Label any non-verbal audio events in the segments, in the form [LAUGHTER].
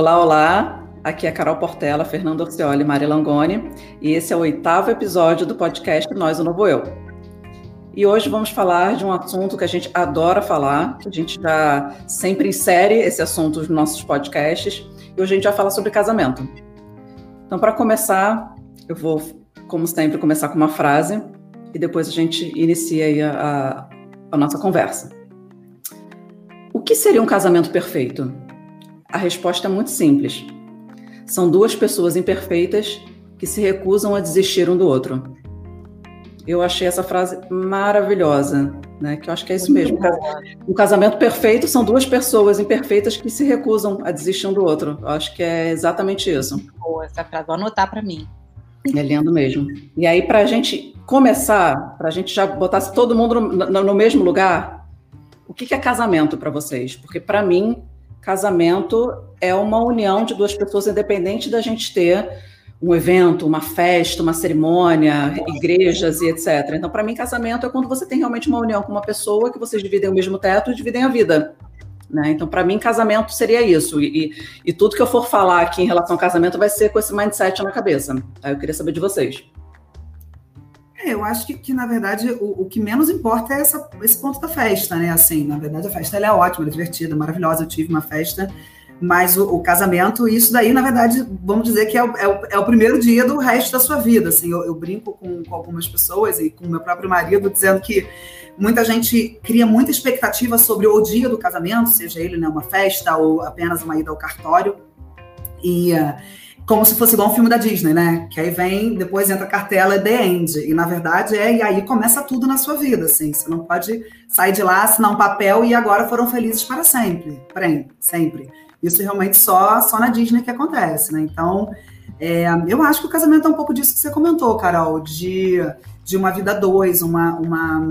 Olá, olá! Aqui é Carol Portela, Fernando Orcioli e Mari Langoni, e esse é o oitavo episódio do podcast Nós o Novo Eu. E hoje vamos falar de um assunto que a gente adora falar, a gente já sempre insere esse assunto nos nossos podcasts, e hoje a gente vai falar sobre casamento. Então, para começar, eu vou, como sempre, começar com uma frase e depois a gente inicia a, a, a nossa conversa. O que seria um casamento perfeito? A resposta é muito simples. São duas pessoas imperfeitas que se recusam a desistir um do outro. Eu achei essa frase maravilhosa, né? Que eu acho que é isso mesmo. Um casamento perfeito são duas pessoas imperfeitas que se recusam a desistir um do outro. Eu acho que é exatamente isso. Boa essa frase, vou anotar para mim. É lindo mesmo. E aí, para a gente começar, para a gente já botar todo mundo no, no, mesmo lugar, o que, que é casamento para vocês? Porque para mim, casamento é uma união de duas pessoas, independente da gente ter um evento, uma festa, uma cerimônia, igrejas e etc. Então, para mim, casamento é quando você tem realmente uma união com uma pessoa que vocês dividem o mesmo teto e dividem a vida. Né? Então, para mim, casamento seria isso. E, e, e, tudo que eu for falar aqui em relação ao casamento vai ser com esse mindset na cabeça. Aí eu queria saber de vocês. É, eu acho que, que na verdade, o, o, que menos importa é essa, esse ponto da festa, né? Assim, na verdade, a festa é ótima, é divertida, maravilhosa. Eu tive uma festa, mas o, o, casamento, isso daí, na verdade, vamos dizer que é o, é o, é o primeiro dia do resto da sua vida. Assim, eu, eu brinco com, com algumas pessoas e com meu próprio marido, dizendo que Muita gente cria muita expectativa sobre o dia do casamento, seja ele né, uma festa ou apenas uma ida ao cartório. E uh, como se fosse igual um filme da Disney, né? Que aí vem, depois entra a cartela The End. E na verdade é, e aí começa tudo na sua vida, assim. Você não pode sair de lá, assinar um papel e agora foram felizes para sempre. Sempre. Isso realmente só, só na Disney que acontece, né? Então, é, eu acho que o casamento é um pouco disso que você comentou, Carol, de, de uma vida dois, uma, uma,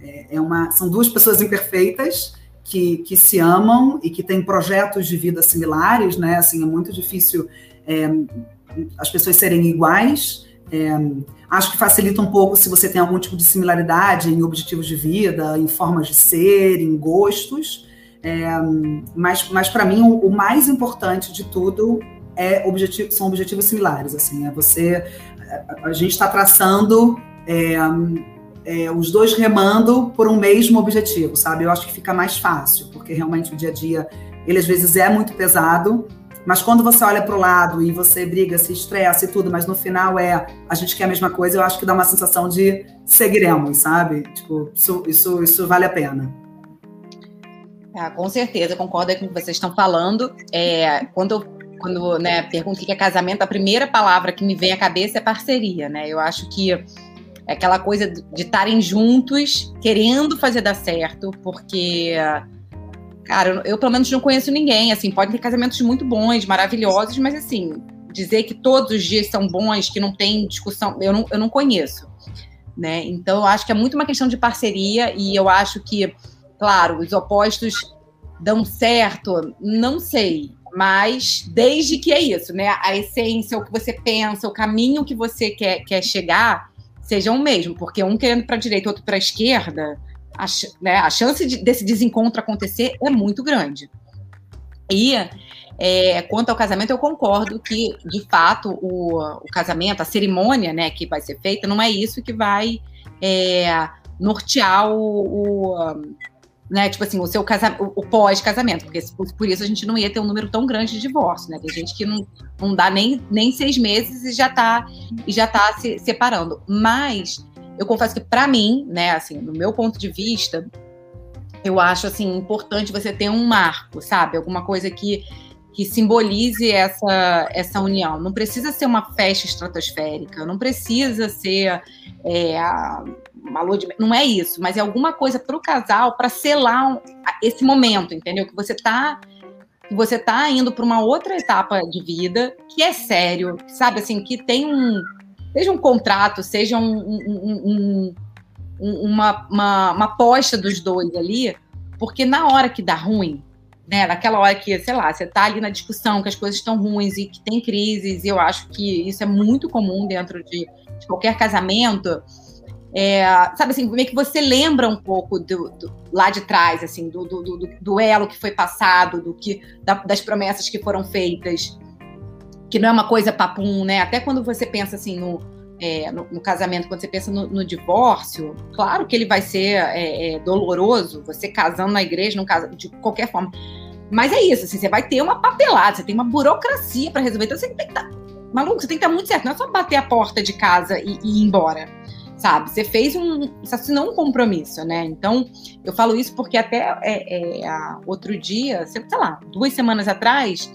é, é uma, são duas pessoas imperfeitas que, que se amam e que têm projetos de vida similares, né? Assim, é muito difícil é, as pessoas serem iguais. É, acho que facilita um pouco se você tem algum tipo de similaridade em objetivos de vida, em formas de ser, em gostos. É, mas mas para mim, o, o, mais importante de tudo é objetivo, são objetivos similares. Assim, é você. A, a gente está traçando é, os dois remando por um mesmo objetivo, sabe? Eu acho que fica mais fácil, porque realmente o dia a dia, ele às vezes é muito pesado, mas quando você olha para o lado e você briga, se estressa e tudo, mas no final é a gente quer a mesma coisa, eu acho que dá uma sensação de seguiremos, sabe? Tipo, isso, isso, isso vale a pena. Ah, com certeza, concordo com o que vocês estão falando. É, quando quando né, pergunto o que é casamento, a primeira palavra que me vem à cabeça é parceria, né? Eu acho que é aquela coisa de estarem juntos, querendo fazer dar certo, porque, cara, eu, eu, pelo menos não conheço ninguém. Assim, podem ter casamentos muito bons, maravilhosos, mas assim, dizer que todos os dias são bons, que não tem discussão, eu não, eu não conheço. Né? Então, eu acho que é muito uma questão de parceria, e eu acho que, claro, os opostos dão certo, não sei, mas desde que é isso, né? A essência, o que você pensa, o caminho que você quer, quer chegar, sejam o mesmo, porque um querendo para a direita, outro para a esquerda, a, né, a chance de, desse desencontro acontecer é muito grande. E é, quanto ao casamento, eu concordo que, de fato, o, o, casamento, a cerimônia né, que vai ser feita, não é isso que vai é, nortear o, o né? Tipo assim, o seu casamento, o pós-casamento, porque por isso a gente não ia ter um número tão grande de divórcio, né? Tem gente que não, não dá nem, nem seis meses e já tá, e já tá se separando. Mas eu confesso que, para mim, né, assim, no meu ponto de vista, eu acho assim importante você ter um marco, sabe? Alguma coisa que que simbolize essa, essa união. Não precisa ser uma festa estratosférica, não precisa ser é, uma lua de não é isso, mas é alguma coisa para o casal para selar um, esse momento, entendeu? Que você está que você tá indo para uma outra etapa de vida que é sério, sabe assim, que tem um seja um contrato, seja um, um, um, uma, uma, uma aposta dos dois ali, porque na hora que dá ruim, né, naquela hora que, sei lá, você tá ali na discussão, que as coisas estão ruins e que tem crises, e eu acho que isso é muito comum dentro de, de qualquer casamento, é, sabe assim, é que você lembra um pouco do, do lá de trás, assim, do, do, do, que foi passado, do que da, das promessas que foram feitas, que não é uma coisa papum, né? Até quando você pensa assim no, é, no, no, casamento, quando você pensa no, no, divórcio, claro que ele vai ser é, é, doloroso, você casando na igreja, não casa, de qualquer forma. Mas é isso, assim, você vai ter uma papelada, você tem uma burocracia para resolver. Então você tem que estar. Tá, maluco, você tem que estar tá muito certo. Não é só bater a porta de casa e, e ir embora sabe? Você fez um, você assinou um compromisso, né? Então, eu falo isso porque até é, é, outro dia, sei lá, duas semanas atrás,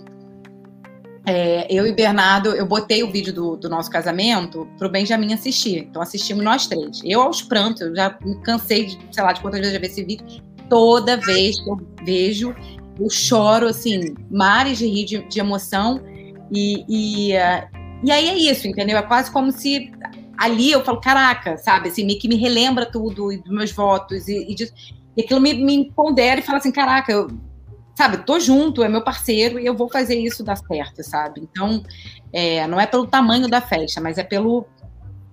é, eu e Bernardo, eu botei o vídeo do, do nosso casamento pro Benjamin assistir. Então, assistimos nós três. Eu aos prantos, eu já me cansei de, sei lá, de quantas vezes eu já vi esse vídeo. Toda vez que eu vejo, eu choro, assim, mares de rir de, de emoção. E, e, uh, e aí é isso, entendeu? É quase como se ali eu falo, caraca, sabe, assim, que me relembra tudo, e dos meus votos, e, e, e aquilo me, me empodera e fala assim, caraca, eu, sabe, tô junto, é meu parceiro, e eu vou fazer isso dar certo, sabe? Então, é, não é pelo tamanho da festa, mas é pelo,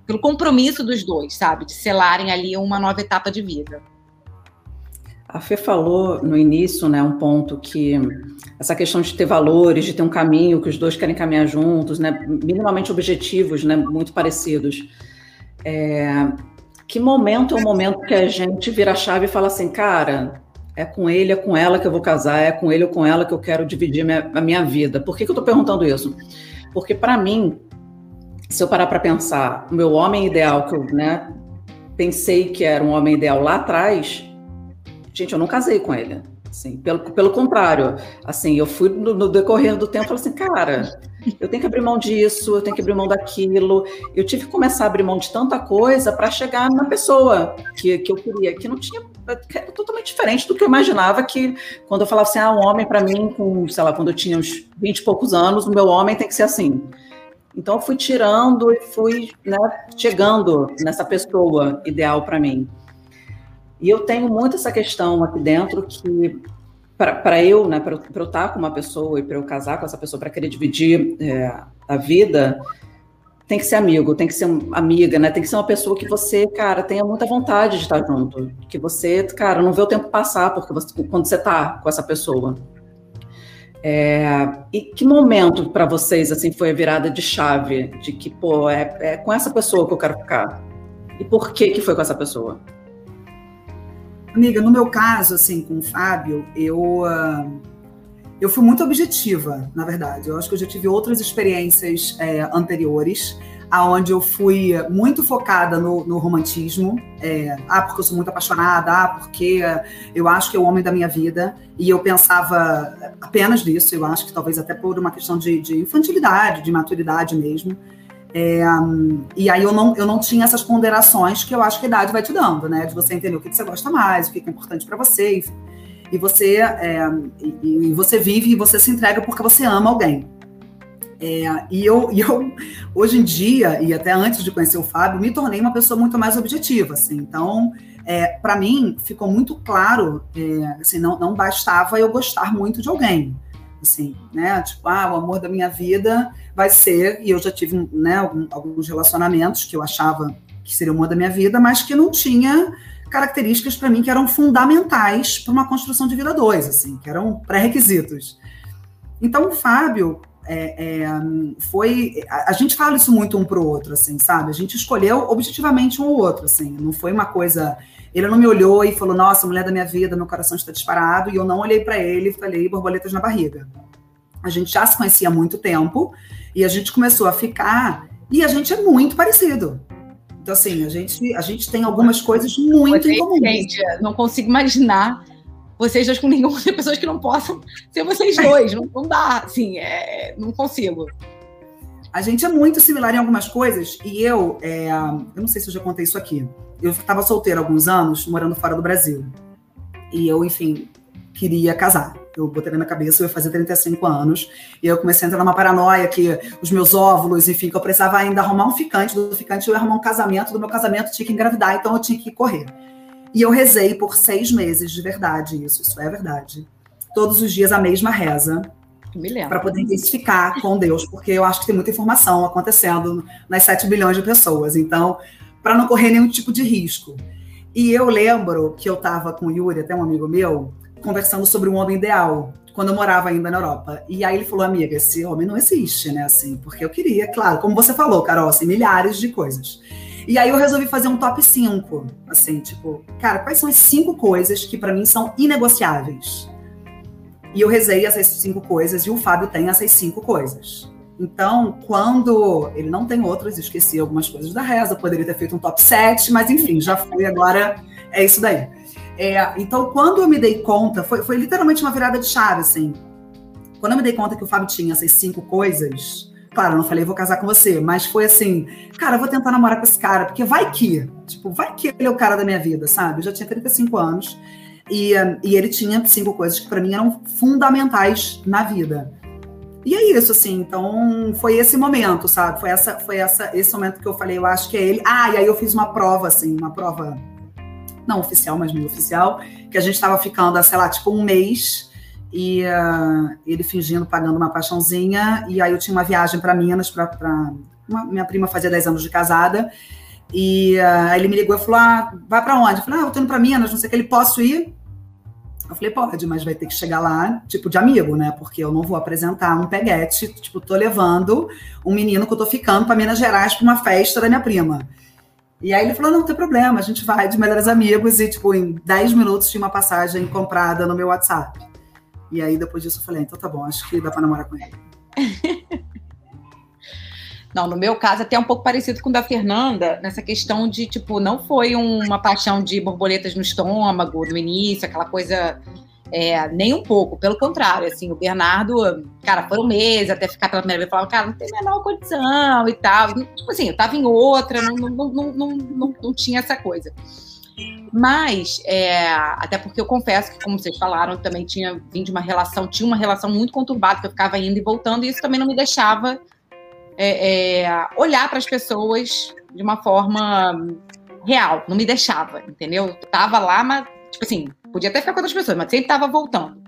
pelo compromisso dos dois, sabe, de selarem ali uma nova etapa de vida. A Fê falou no início, né, um ponto que essa questão de ter valores, de ter um caminho que os dois querem caminhar juntos, né, minimamente objetivos, né, muito parecidos. É, que momento é o momento que a gente vira a chave e fala assim, cara, é com ele, é com ela que eu vou casar, é com ele ou com ela que eu quero dividir minha, a minha vida. Por que, que eu estou perguntando isso? Porque para mim, se eu parar para pensar, o meu homem ideal que eu, né, pensei que era um homem ideal lá atrás Gente, eu não casei com ele. Assim, pelo, pelo contrário, assim, eu fui no, no decorrer do tempo, falei assim, cara, eu tenho que abrir mão disso, eu tenho que abrir mão daquilo. Eu tive que começar a abrir mão de tanta coisa para chegar na pessoa que, que eu queria, que não tinha, era totalmente diferente do que eu imaginava que quando eu falava assim, ah, um homem para mim, com, sei lá, quando eu tinha uns 20 e poucos anos, o meu homem tem que ser assim. Então eu fui tirando e fui né, chegando nessa pessoa ideal para mim. E eu tenho muito essa questão aqui dentro que, para eu, né, para eu estar com uma pessoa e para eu casar com essa pessoa, para querer dividir é, a vida, tem que ser amigo, tem que ser amiga, né? Tem que ser uma pessoa que você, cara, tenha muita vontade de estar junto. Que você, cara, não vê o tempo passar porque você, quando você está com essa pessoa. É, e que momento para vocês assim foi a virada de chave de que pô é, é com essa pessoa que eu quero ficar e por que que foi com essa pessoa? Amiga, no meu caso, assim, com o Fábio, eu, uh, eu fui muito objetiva, na verdade. Eu acho que eu já tive outras experiências é, anteriores, aonde eu fui muito focada no, no romantismo. É, ah, porque eu sou muito apaixonada, ah, porque eu acho que é o homem da minha vida. E eu pensava apenas nisso, eu acho que talvez até por uma questão de, de infantilidade, de maturidade mesmo. É, e aí eu não, eu não tinha essas ponderações que eu acho que a idade vai te dando, né? De você entender o que, que você gosta mais, o que, que é importante para você. Enfim. E você, é, e, e, você vive e você se entrega porque você ama alguém. É, e, eu, [LAUGHS] e eu, hoje em dia, e até antes de conhecer o Fábio, me tornei uma pessoa muito mais objetiva. Assim. Então, é, para mim, ficou muito claro, é, assim, não, não bastava eu gostar muito de alguém assim, né? Tipo, ah, o amor da minha vida vai ser, e eu já tive, né, alguns relacionamentos que eu achava que seria o amor da minha vida, mas que não tinha características para mim que eram fundamentais para uma construção de vida dois, assim, que eram pré-requisitos. Então, o Fábio é, é, foi. A, a, gente fala isso muito um para o outro, assim, sabe? A gente escolheu objetivamente um ou outro, assim. Não foi uma coisa. Ele não me olhou e falou: Nossa, mulher da minha vida, meu coração está disparado. E eu não olhei para ele e falei: borboletas na barriga. A gente já se conhecia há muito tempo e a gente começou a ficar. E a gente é muito parecido. Então, assim, a gente, a gente tem algumas coisas muito em comum. Gente, não consigo imaginar vocês dois com nenhuma pessoas que não possam ser vocês dois. não, não dá, assim, é, não consigo. A gente é muito similar em algumas coisas, e eu, é, eu não sei se eu já contei isso aqui. Eu estava solteira há alguns anos, morando fora do Brasil. E eu, enfim, queria casar. Eu botei na minha cabeça, eu ia fazer 35 anos, e eu comecei a entrar numa paranoia que os meus óvulos, enfim, que eu precisava ainda arrumar um ficante, do ficante eu ia arrumar um casamento, do meu casamento tinha que engravidar, então eu tinha que correr. E eu rezei por seis meses, de verdade, isso, isso é verdade. Todos os dias a mesma reza. Para poder intensificar com Deus, porque eu acho que tem muita informação acontecendo nas 7 bilhões de pessoas. Então, para não correr nenhum tipo de risco. E eu lembro que eu estava com o Yuri, até um amigo meu, conversando sobre um homem ideal, quando eu morava ainda na Europa. E aí ele falou, amiga, esse homem não existe, né? Assim, porque eu queria, claro, como você falou, Carol, assim, milhares de coisas. E aí eu resolvi fazer um top 5, assim, tipo, cara, quais são as cinco coisas que para mim são inegociáveis? E eu rezei essas cinco coisas e o Fábio tem essas cinco coisas. Então, quando ele não tem outras, esqueci algumas coisas da reza, poderia ter feito um top 7, mas enfim, já fui, agora é isso daí. É, então, quando eu me dei conta, foi, foi literalmente uma virada de chave, assim. Quando eu me dei conta que o Fábio tinha essas cinco coisas, claro, eu não falei vou casar com você, mas foi assim, cara, eu vou tentar namorar com esse cara, porque vai que, tipo, vai que ele é o cara da minha vida, sabe? Eu já tinha 35 anos e, e ele tinha cinco coisas que para mim eram fundamentais na vida. E é isso, assim, então foi esse momento, sabe? Foi essa, foi essa, esse momento que eu falei, eu acho que é ele. Ah, e aí eu fiz uma prova, assim, uma prova não oficial, mas meio oficial, que a gente estava ficando, sei lá, tipo um mês, e uh, ele fingindo, pagando uma paixãozinha, e aí eu tinha uma viagem para Minas, para minha prima fazia 10 anos de casada, e uh, aí ele me ligou e falou: ah, vai para onde? Eu falei: ah, eu tô indo para Minas, não sei o que, ele posso ir? Eu falei, pode, mas vai ter que chegar lá, tipo, de amigo, né? Porque eu não vou apresentar um peguete, tipo, tô levando um menino que eu tô ficando para Minas Gerais para uma festa da minha prima. E aí ele falou: não, não tem problema, a gente vai de melhores amigos. E, tipo, em 10 minutos tinha uma passagem comprada no meu WhatsApp. E aí, depois disso, eu falei: então tá bom, acho que dá para namorar com ele. [LAUGHS] Não, no meu caso, até um pouco parecido com o da Fernanda, nessa questão de, tipo, não foi uma paixão de borboletas no estômago no início, aquela coisa é, nem um pouco, pelo contrário, assim, o Bernardo, cara, foram meses até ficar pela primeira vez, falava, cara, não tem a menor condição e tal. Tipo assim, eu tava em outra, não, não, não, não, não, não tinha essa coisa. Mas, é, até porque eu confesso que, como vocês falaram, também tinha vindo de uma relação, tinha uma relação muito conturbada, que eu ficava indo e voltando, e isso também não me deixava é, é, olhar para as pessoas de uma forma real, não me deixava, entendeu? Eu tava lá, mas, tipo assim, Podia até ficar com outras pessoas, mas sempre estava voltando.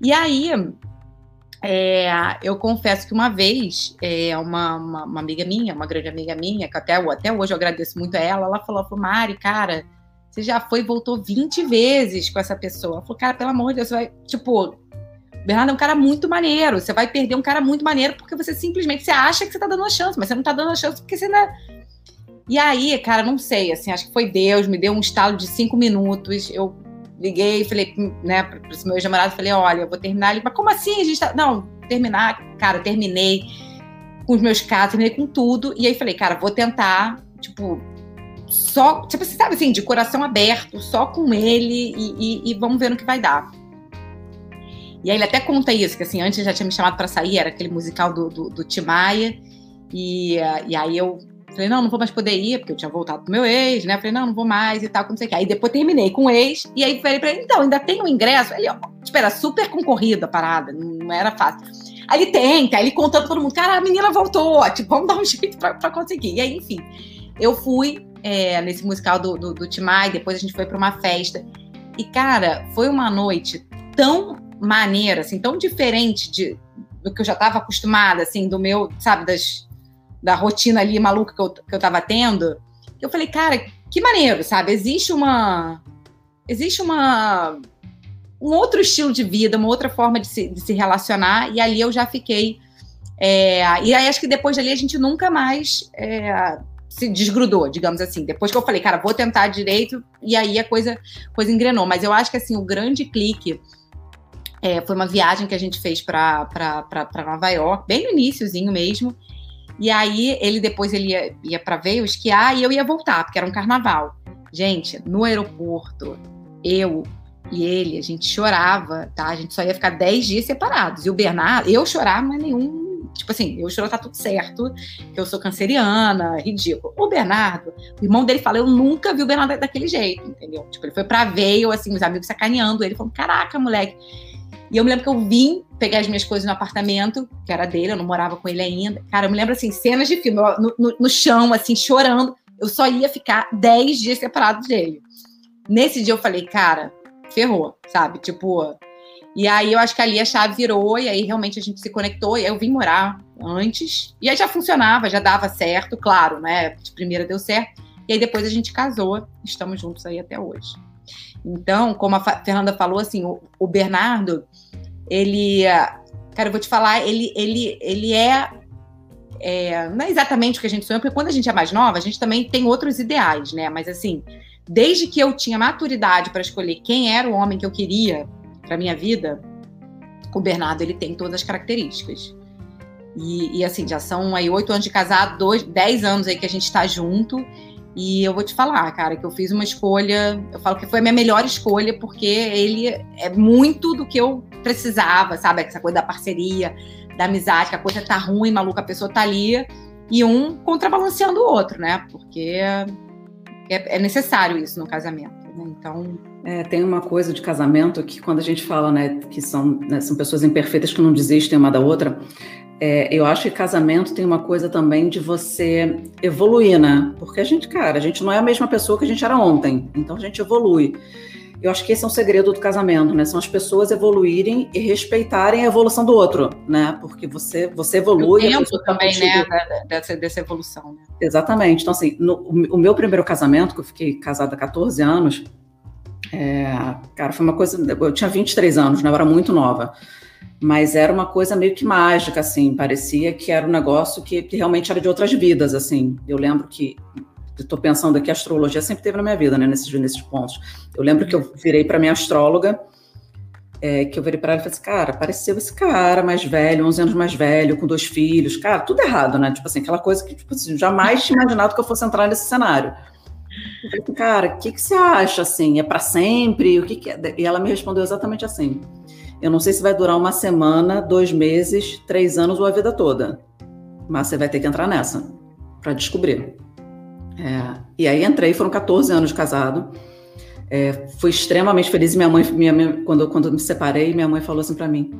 E aí, é, eu confesso que uma vez, é, uma, uma, uma, amiga minha, uma grande amiga minha, que até, até hoje eu agradeço muito a ela, ela falou, falou Mari, cara, você já foi e voltou 20 vezes com essa pessoa. Ela falou, cara, pelo amor de Deus, você vai, tipo, o Bernardo é um cara muito maneiro, você vai perder um cara muito maneiro porque você simplesmente, você acha que você tá dando uma chance, mas você não tá dando a chance porque você ainda... E aí, cara, não sei, assim, acho que foi Deus, me deu um estalo de cinco minutos, eu liguei, falei, né, para esse meu ex-namorado, falei, olha, eu vou terminar. Ele, mas como assim? A gente tá... Não, terminar, cara, terminei com os meus casos, terminei com tudo. E aí falei, cara, vou tentar, tipo, só, tipo, você sabe assim, de coração aberto, só com ele e, e, e, vamos ver no que vai dar. E aí ele até conta isso, que assim, antes já tinha me chamado para sair, era aquele musical do, do, do Timaya. E, uh, e aí eu Falei, não, não vou mais poder ir, porque eu tinha voltado pro meu ex, né? Falei, não, não vou mais e tal, não sei o que. Aí depois terminei com o ex, e aí falei pra ele, então, ainda tem um ingresso? Ele, ó, tipo, era super concorrida a parada, não era fácil. Aí ele tenta, aí ele contando todo mundo, cara, a menina voltou, tipo, vamos dar um [LAUGHS] jeito pra, pra conseguir. E aí, enfim, eu fui é, nesse musical do, do, do Timai, depois a gente foi pra uma festa. E, cara, foi uma noite tão maneira, assim, tão diferente de, do que eu já estava acostumada, assim, do meu, sabe, das da rotina ali maluca que eu, que eu tava tendo, eu falei, cara, que maneiro, sabe? Existe uma. Existe uma. Um outro estilo de vida, uma outra forma de se, de se relacionar, e ali eu já fiquei. É, e aí acho que depois dali a gente nunca mais é, se desgrudou, digamos assim. Depois que eu falei, cara, vou tentar direito, e aí a coisa, coisa engrenou. Mas eu acho que assim, o grande clique é, foi uma viagem que a gente fez para Nova York, bem no iníciozinho mesmo. E aí ele depois ele ia, ia para Veio esquiar e eu ia voltar, porque era um carnaval. Gente, no aeroporto, eu e ele, a gente chorava, tá? A gente só ia ficar 10 dias separados. E o Bernardo, eu chorar, mas nenhum. Tipo assim, eu chorar, tá tudo certo, que eu sou canceriana, ridículo. O Bernardo, o irmão dele fala, eu nunca vi o Bernardo daquele jeito, entendeu? Tipo, ele foi pra veio, assim, os amigos sacaneando ele, falando, caraca, moleque. E eu me lembro que eu vim pegar as minhas coisas no apartamento, que era dele, eu não morava com ele ainda. Cara, eu me lembro, assim, cenas de filme, no, no, no chão, assim, chorando. Eu só ia ficar 10 dias separado dele. Nesse dia eu falei, cara, ferrou, sabe? Tipo. E aí eu acho que ali a chave virou, e aí realmente a gente se conectou, e aí eu vim morar antes. E aí já funcionava, já dava certo, claro, né? De primeira deu certo. E aí depois a gente casou, estamos juntos aí até hoje. Então, como a Fernanda falou, assim, o, o Bernardo, ele, cara, eu vou te falar, ele, ele, ele é, é, não é exatamente o que a gente sonha, porque quando a gente é mais nova, a gente também tem outros ideais, né? Mas assim, desde que eu tinha maturidade para escolher quem era o homem que eu queria para minha vida, o Bernardo ele tem todas as características. E, e assim, já são aí oito anos de casado, dois, dez anos aí que a gente está junto. E eu vou te falar, cara, que eu fiz uma escolha, eu falo que foi a minha melhor escolha, porque ele é muito do que eu precisava, sabe? Essa coisa da parceria, da amizade, que a coisa tá ruim, maluca, a pessoa tá ali, e um contrabalanceando o outro, né? Porque é, é necessário isso no casamento, né? Então. É, tem uma coisa de casamento que quando a gente fala, né, que são, né, são pessoas imperfeitas que não desistem uma da outra, é, eu acho que casamento tem uma coisa também de você evoluir, né? Porque a gente, cara, a gente não é a mesma pessoa que a gente era ontem, então a gente evolui. Eu acho que esse é um segredo do casamento, né? São as pessoas evoluírem e respeitarem a evolução do outro, né? Porque você, você evolui. O tempo tá também, né? Dessa, dessa evolução. Né? Exatamente. Então, assim, no, o meu primeiro casamento, que eu fiquei casada há 14 anos, é, cara, foi uma coisa. Eu tinha 23 anos, né? Eu era muito nova mas era uma coisa meio que mágica, assim, parecia que era um negócio que, que realmente era de outras vidas, assim. Eu lembro que, estou pensando aqui, a astrologia sempre teve na minha vida, né, nesses, nesses pontos. Eu lembro que eu virei para minha astróloga, é, que eu virei para ela e falei assim, cara, apareceu esse cara mais velho, 11 anos mais velho, com dois filhos, cara, tudo errado, né? Tipo assim, aquela coisa que, tipo assim, jamais tinha imaginado que eu fosse entrar nesse cenário. Eu falei, assim, cara, o que, que você acha, assim, é para sempre? O que, que é? E ela me respondeu exatamente assim, eu não sei se vai durar uma semana, dois meses, três anos ou a vida toda. Mas você vai ter que entrar nessa para descobrir. É, e aí entrei, foram 14 anos de casado. É, fui extremamente feliz. Minha mãe, minha, quando, quando me separei, minha mãe falou assim para mim: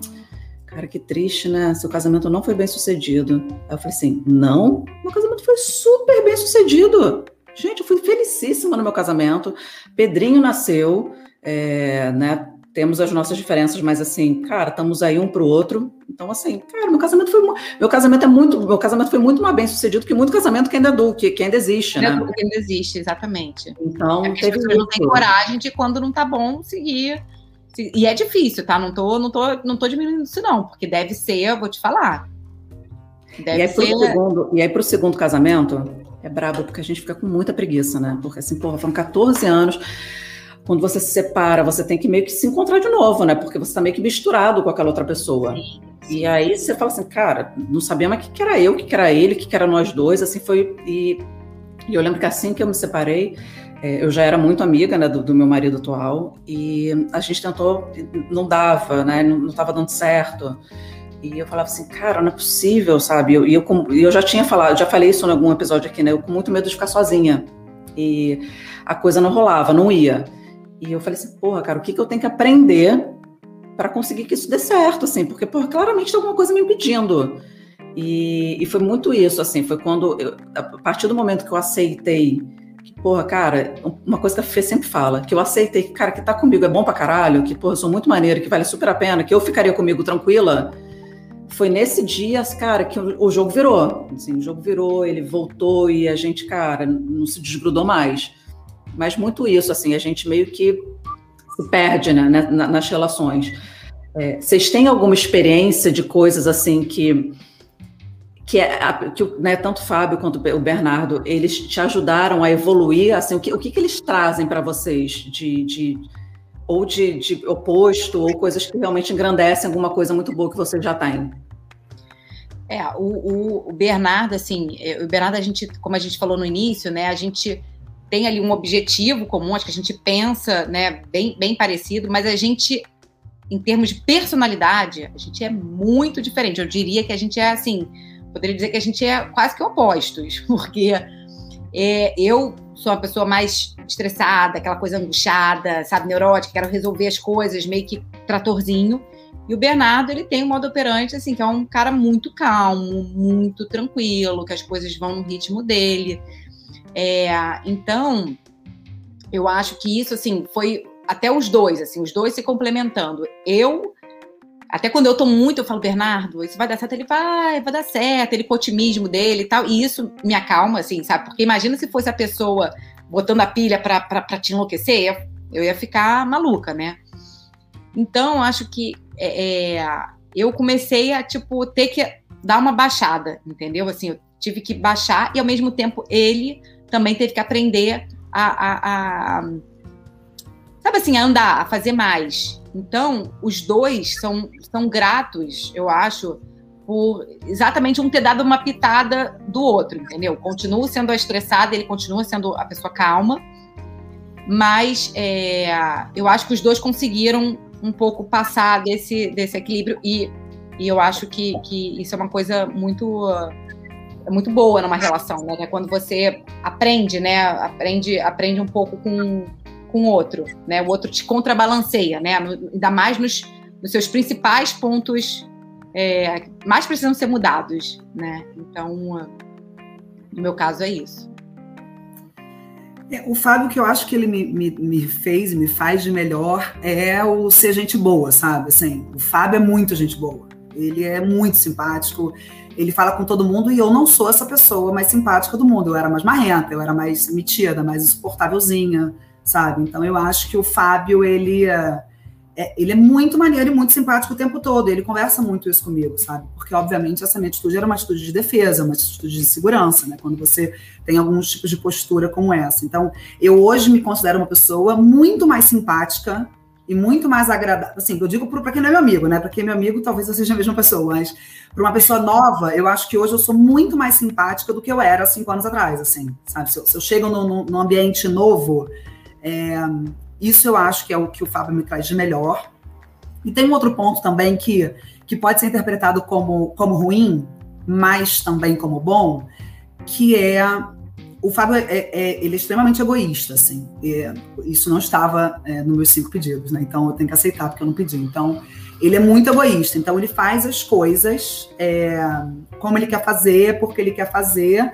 Cara, que triste, né? Seu casamento não foi bem sucedido. Aí eu falei assim: Não, meu casamento foi super bem sucedido. Gente, eu fui felicíssima no meu casamento. Pedrinho nasceu, é, né? Temos as nossas diferenças, mas assim, cara, estamos aí um para o outro. Então, assim, cara, meu casamento foi meu casamento é muito, meu casamento foi muito mais bem sucedido que muito casamento que ainda do que, que ainda existe, né? Que ainda existe, exatamente. Então, é teve as pessoas não têm coragem de quando não tá bom seguir. E é difícil, tá? Não tô, não tô, não tô diminuindo isso não, porque deve ser, eu vou te falar. Deve e aí, ser... pro segundo, e aí pro segundo casamento, é brabo, porque a gente fica com muita preguiça, né? Porque assim, porra, foram 14 anos quando você se separa, você tem que meio que se encontrar de novo, né? Porque você está meio que misturado com aquela outra pessoa. Sim, sim. E aí você fala assim, cara, não sabia mais o que, que era eu, o que, que era ele, o que, que era nós dois, assim foi. E, e, eu lembro que assim que eu me separei, é, eu já era muito amiga né, do, do, meu marido atual, e a gente tentou, não dava, né? Não estava dando certo. E eu falava assim, cara, não é possível, sabe? E eu, eu, eu já tinha falado, já falei isso em algum episódio aqui, né? Eu com muito medo de ficar sozinha. E a coisa não rolava, não ia. E eu falei assim, porra, cara, o que, que eu tenho que aprender para conseguir que isso dê certo, assim? Porque, porra, claramente tem alguma coisa me impedindo. E, e foi muito isso, assim, foi quando, eu, a partir do momento que eu aceitei que, porra, cara, uma coisa que a Fê sempre fala, que eu aceitei que, cara, que tá comigo é bom pra caralho, que, porra, eu sou muito maneiro, que vale super a pena, que eu ficaria comigo tranquila, foi nesse dia, cara, que o, jogo virou. Assim, o jogo virou, ele voltou e a gente, cara, não se desgrudou mais mas muito isso, assim, a gente meio que se perde né, né nas relações. É, vocês têm alguma experiência de coisas assim que que, é, que né, tanto o Fábio quanto o Bernardo eles te ajudaram a evoluir assim o que, o que, que eles trazem para vocês de, de ou de, de, oposto ou coisas que realmente engrandecem alguma coisa muito boa que vocês já têm é o, o, o Bernardo assim o Bernardo a gente como a gente falou no início né a gente tem ali um objetivo comum, acho que a gente pensa, né, bem, bem parecido, mas a gente, em termos de personalidade, a gente é muito diferente. Eu diria que a gente é assim, poderia dizer que a gente é quase que opostos, [LAUGHS] porque é, eu sou uma pessoa mais estressada, aquela coisa angustiada, sabe, neurótica, quero resolver as coisas, meio que tratorzinho. E o Bernardo, ele tem um modo operante, assim, que é um cara muito calmo, muito tranquilo, que as coisas vão no ritmo dele. É, então, eu acho que isso, assim, foi até os dois, assim, os dois se complementando. Eu, até quando eu tô muito, eu falo, Bernardo, isso vai dar certo, ele vai, vai dar certo, ele com o otimismo dele e tal, e isso me acalma, assim, sabe? Porque imagina se fosse a pessoa botando a pilha pra, pra, pra te enlouquecer, eu, ia ficar maluca, né? Então, acho que é, é, eu comecei a, tipo, ter que dar uma baixada, entendeu? Assim, eu tive que baixar e, ao mesmo tempo, ele também teve que aprender a, a, a sabe assim, a andar, a fazer mais. Então, os dois são, são gratos, eu acho, por exatamente um ter dado uma pitada do outro, entendeu? Continuo sendo a estressada, ele continua sendo a pessoa calma, mas é, eu acho que os dois conseguiram um pouco passar desse, desse equilíbrio e, e eu acho que, que isso é uma coisa muito é muito boa numa relação, né? É quando você aprende, né? Aprende, aprende um pouco com com o outro, né? O outro te contrabalanceia, né? ainda mais nos, nos seus principais pontos é, mais precisam ser mudados, né? Então, no meu caso é isso. É, o Fábio, que eu acho que ele me, me, me fez e me faz de melhor é o ser gente boa, sabe? Assim, o Fábio é muito gente boa. Ele é muito simpático, ele fala com todo mundo e eu não sou essa pessoa mais simpática do mundo. Eu era mais marrenta, eu era mais metida, mais insuportávelzinha sabe? Então eu acho que o Fábio, ele é, é, ele é muito maneiro e muito simpático o tempo todo. Ele conversa muito isso comigo, sabe? Porque, obviamente, essa minha atitude era uma atitude de defesa, uma atitude de segurança, né? Quando você tem alguns tipos de postura como essa. Então, eu hoje me considero uma pessoa muito mais simpática e muito mais agradável. Assim, eu digo para quem não é meu amigo, né? Para quem é meu amigo, talvez eu seja a mesma pessoa, mas para uma pessoa nova, eu acho que hoje eu sou muito mais simpática do que eu era cinco anos atrás, assim, sabe? Se eu, se eu chego num, ambiente novo, é, isso eu acho que é o que o Fábio me traz de melhor. E tem um outro ponto também que, que pode ser interpretado como, como ruim, mas também como bom, que é o Fábio é, é, ele é extremamente egoísta, assim. isso não estava é, nos meus cinco pedidos, né? Então eu tenho que aceitar porque eu não pedi. Então ele é muito egoísta. Então ele faz as coisas é, como ele quer fazer, porque ele quer fazer,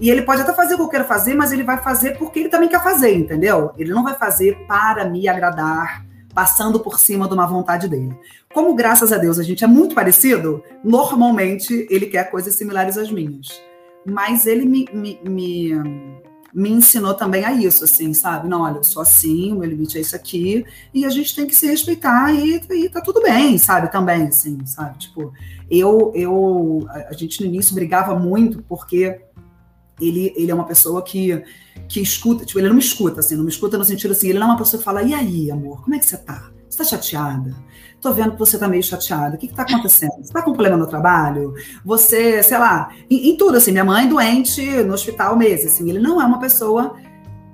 e ele pode até fazer o que eu quero fazer, mas ele vai fazer porque ele também quer fazer, entendeu? Ele não vai fazer para me agradar, passando por cima de uma vontade dele. Como, graças a Deus, a gente é muito parecido, normalmente ele quer coisas similares às minhas. Mas ele me, me, me, me ensinou também a isso, assim, sabe? Não, olha, eu sou assim, o meu limite é isso aqui, e a gente tem que se respeitar e, e tá tudo bem, sabe? Também, assim, sabe? Tipo, eu, eu, a gente no início brigava muito porque ele, ele é uma pessoa que, que escuta, tipo, ele não me escuta, assim, não me escuta no sentido assim, ele não é uma pessoa que fala, e aí, amor, como é que você tá? Você tá chateada? Tô vendo que você tá meio chateada. O que que tá acontecendo? Você tá com problema no trabalho? Você, sei lá, em, em tudo, assim, minha mãe doente no hospital meses, assim, ele não é uma pessoa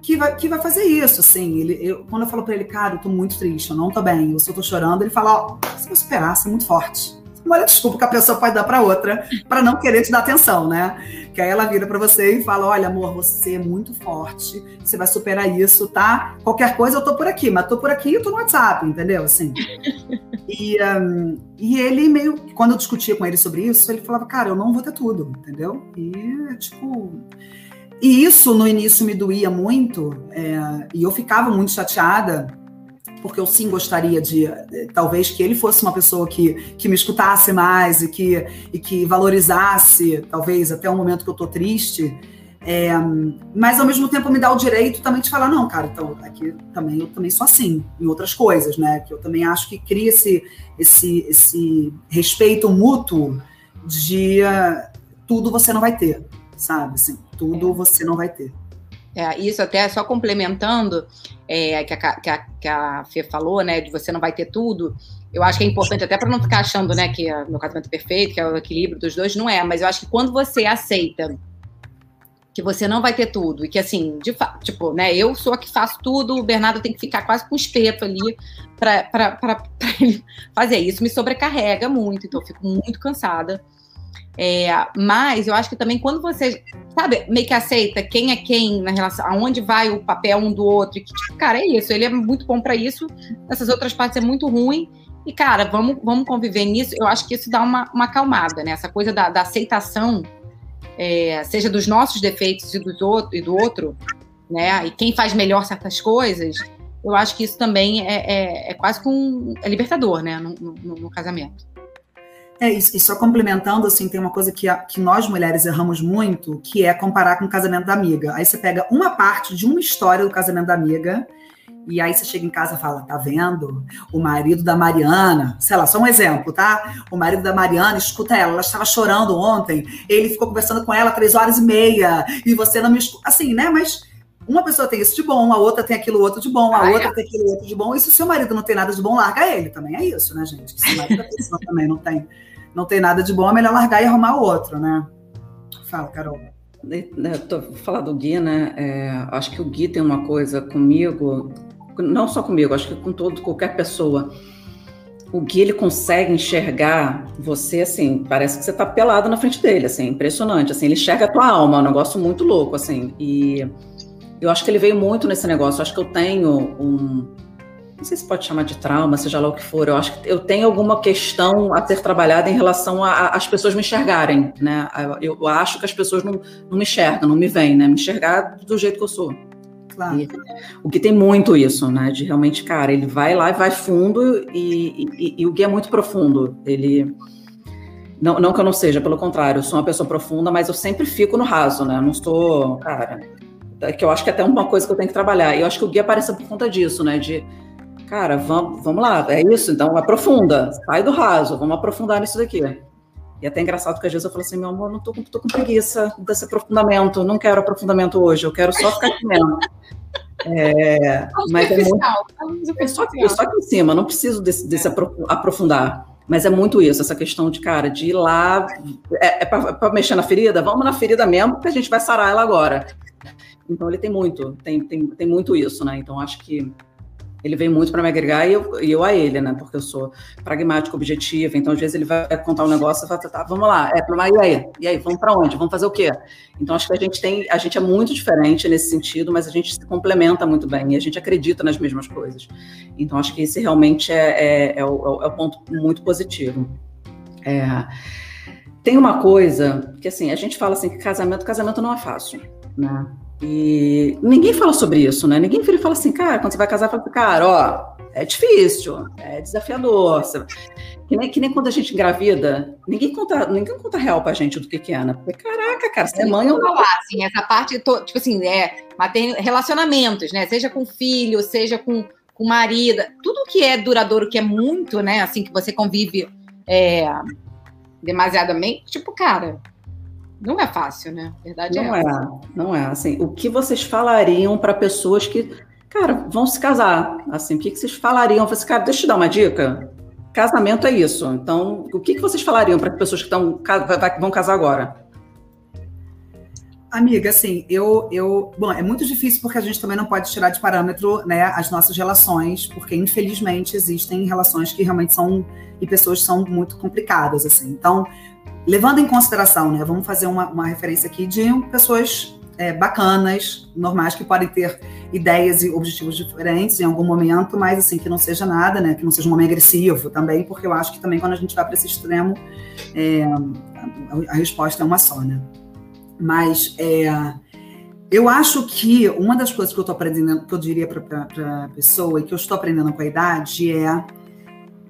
que vai, que vai fazer isso, assim. Ele, eu, quando eu falo pra ele, cara, eu tô muito triste, eu não tô bem, eu só tô chorando, ele fala, ó, oh, você vai superar, você é muito forte olha desculpa que a pessoa pode dar para outra para não querer te dar atenção, né? Que aí ela vira para você e fala: Olha, amor, você é muito forte, você vai superar isso, tá? Qualquer coisa eu tô por aqui, mas tô por aqui e tô no WhatsApp, entendeu? Assim. [LAUGHS] E, um, e ele meio. Quando eu discutia com ele sobre isso, ele falava: Cara, eu não vou ter tudo, entendeu? E, tipo. E isso no início me doía muito, é, e eu ficava muito chateada porque eu sim gostaria de, eh, talvez, que ele fosse uma pessoa que, que me escutasse mais e que, e que valorizasse, talvez, até o momento que eu tô triste. É, mas ao mesmo tempo me dá o direito também de falar, não, cara, então aqui também eu também sou assim, em outras coisas, né? Que eu também acho que cria esse, esse, esse respeito mútuo de uh, tudo você não vai ter, sabe? Assim, tudo você não vai ter. É, isso até só complementando, é, que, a, que, a, que a Fê falou, né, de você não vai ter tudo, eu acho que é importante, até para não ficar achando, né, que o meu casamento é perfeito, que é o equilíbrio dos dois, não é, mas eu acho que quando você aceita que você não vai ter tudo, e que assim, de fato, tipo, né, eu sou a que faço tudo, o Bernardo tem que ficar quase com um espeto ali para [LAUGHS] ele fazer isso, me sobrecarrega muito, então eu fico muito cansada. É, mas eu acho que também quando você, sabe, meio que aceita quem é quem na relação, aonde vai o papel um do outro, e que, tipo, cara, é isso, ele é muito bom para isso, essas outras partes é muito ruim, e, cara, vamos, vamos conviver nisso. Eu acho que isso dá uma, uma acalmada, né? Essa coisa da, da aceitação, é, seja dos nossos defeitos e, dos outro, e do outro, né? E quem faz melhor certas coisas, eu acho que isso também é, é, é quase que um é libertador, né, no, no, no casamento. É, e, só complementando, assim, tem uma coisa que, a, que nós mulheres erramos muito, que é comparar com o casamento da amiga. Aí você pega uma parte de uma história do casamento da amiga, e aí você chega em casa e fala, tá vendo? O marido da Mariana, sei lá, só um exemplo, tá? O marido da Mariana, escuta ela, ela estava chorando ontem, ele ficou conversando com ela três horas e meia, e você não me escuta. Assim, né? Mas uma pessoa tem isso de bom, a outra tem aquilo outro de bom, a ah, outra é. tem aquilo outro de bom. E se o seu marido não tem nada de bom, larga ele. Também é isso, né, gente? Se o marido da pessoa também não tem não tem nada de bom, é melhor largar e arrumar outro, né? Fala, Carol. Tô falar do Gui, né? É, acho que o Gui tem uma coisa comigo, não só comigo, acho que com todo qualquer pessoa. O Gui ele consegue enxergar você assim, parece que você tá pelado na frente dele, assim, impressionante, assim, ele enxerga a tua alma, é um negócio muito louco, assim. E eu acho que ele veio muito nesse negócio. Eu acho que eu tenho um não sei se pode chamar de trauma, seja lá o que for, eu acho que eu tenho alguma questão a ser trabalhada em relação às pessoas me enxergarem, né? Eu, eu, acho que as pessoas não, não me enxergam, não me veem, né? Me enxergar do jeito que eu sou. Claro. E, o que tem muito isso, né? De realmente, cara, ele vai lá e vai fundo e, e, e o Gui é muito profundo. Ele. Não, não que eu não seja, pelo contrário, eu sou uma pessoa profunda, mas eu sempre fico no raso, né? Eu não estou. Cara, que eu acho que é até uma coisa que eu tenho que trabalhar. E eu acho que o Gui aparece por conta disso, né? De cara, vamos, vamos lá, é isso, então aprofunda, sai do raso, vamos aprofundar nisso daqui. E até é engraçado que às vezes eu falo assim, meu amor, não tô, tô com preguiça desse aprofundamento, não quero aprofundamento hoje, eu quero só ficar aqui mesmo. [LAUGHS] É, mas é muito. É só, aqui, só aqui em cima, não preciso desse, desse aprofundar. Mas é muito isso, essa questão de, cara, de ir lá. É, é para mexer na ferida? Vamos na ferida mesmo, porque a gente vai sarar ela agora. Então ele tem muito, tem, tem, tem muito isso, né? Então acho que ele vem muito para me agregar e eu, e eu a ele, né? Porque eu sou pragmática, objetiva. Então, às vezes, ele vai contar um negócio e fala, tá, vamos lá, é, e aí? E aí, vamos para onde? Vamos fazer o quê? Então, acho que a gente tem, a gente é muito diferente nesse sentido, mas a gente se complementa muito bem e a gente acredita nas mesmas coisas. Então, acho que esse realmente é, é, é, o, é o, ponto muito positivo. É, tem uma coisa que, assim, a gente fala assim que casamento, casamento não é fácil, né? E ninguém fala sobre isso, né? Ninguém fala assim, cara, quando você vai casar, fala, cara, ó, é difícil, é desafiador. Que nem, que nem quando a gente engravida, ninguém conta, ninguém conta real pra gente do que, que é, né? Porque, caraca, cara, você é mãe ou não? Falar, assim, essa parte, tipo assim, é, relacionamentos, né? Seja com filho, seja com, com marido, tudo que é duradouro, que é muito, né? Assim, que você convive é, demasiadamente, tipo, cara, não é fácil, né? verdade não é. é não é. Assim, o que vocês falariam para pessoas que, cara, vão se casar? Assim, o que, vocês falariam? Assim, cara, deixa eu te dar uma dica. Casamento é isso. Então, o que, que vocês falariam para pessoas que estão, vão casar agora? Amiga, assim, eu, eu. Bom, é muito difícil porque a gente também não pode tirar de parâmetro né, as nossas relações, porque infelizmente existem relações que realmente são. e pessoas são muito complicadas, assim. Então, levando em consideração, né, vamos fazer uma, uma referência aqui de pessoas é, bacanas, normais, que podem ter ideias e objetivos diferentes em algum momento, mas assim, que não seja nada, né, que não seja um homem agressivo também, porque eu acho que também quando a gente vai para esse extremo, é, a, a, resposta é uma só, né. Mas é, eu acho que uma das coisas que eu estou aprendendo, que eu diria para a pessoa e que eu estou aprendendo com a idade é,